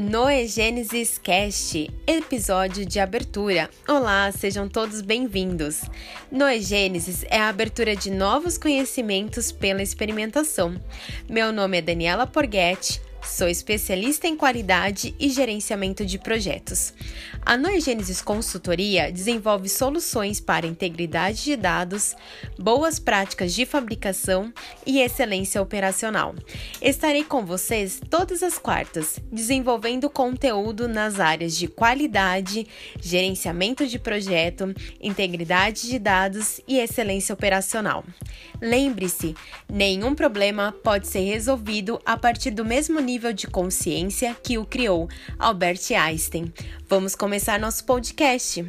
Noegênesis Cast, episódio de abertura. Olá, sejam todos bem-vindos. Noegênesis é a abertura de novos conhecimentos pela experimentação. Meu nome é Daniela Porghetti, Sou especialista em qualidade e gerenciamento de projetos. A Noigênesis Consultoria desenvolve soluções para integridade de dados, boas práticas de fabricação e excelência operacional. Estarei com vocês todas as quartas, desenvolvendo conteúdo nas áreas de qualidade, gerenciamento de projeto, integridade de dados e excelência operacional. Lembre-se, nenhum problema pode ser resolvido a partir do mesmo nível nível de consciência que o criou, Albert Einstein. Vamos começar nosso podcast.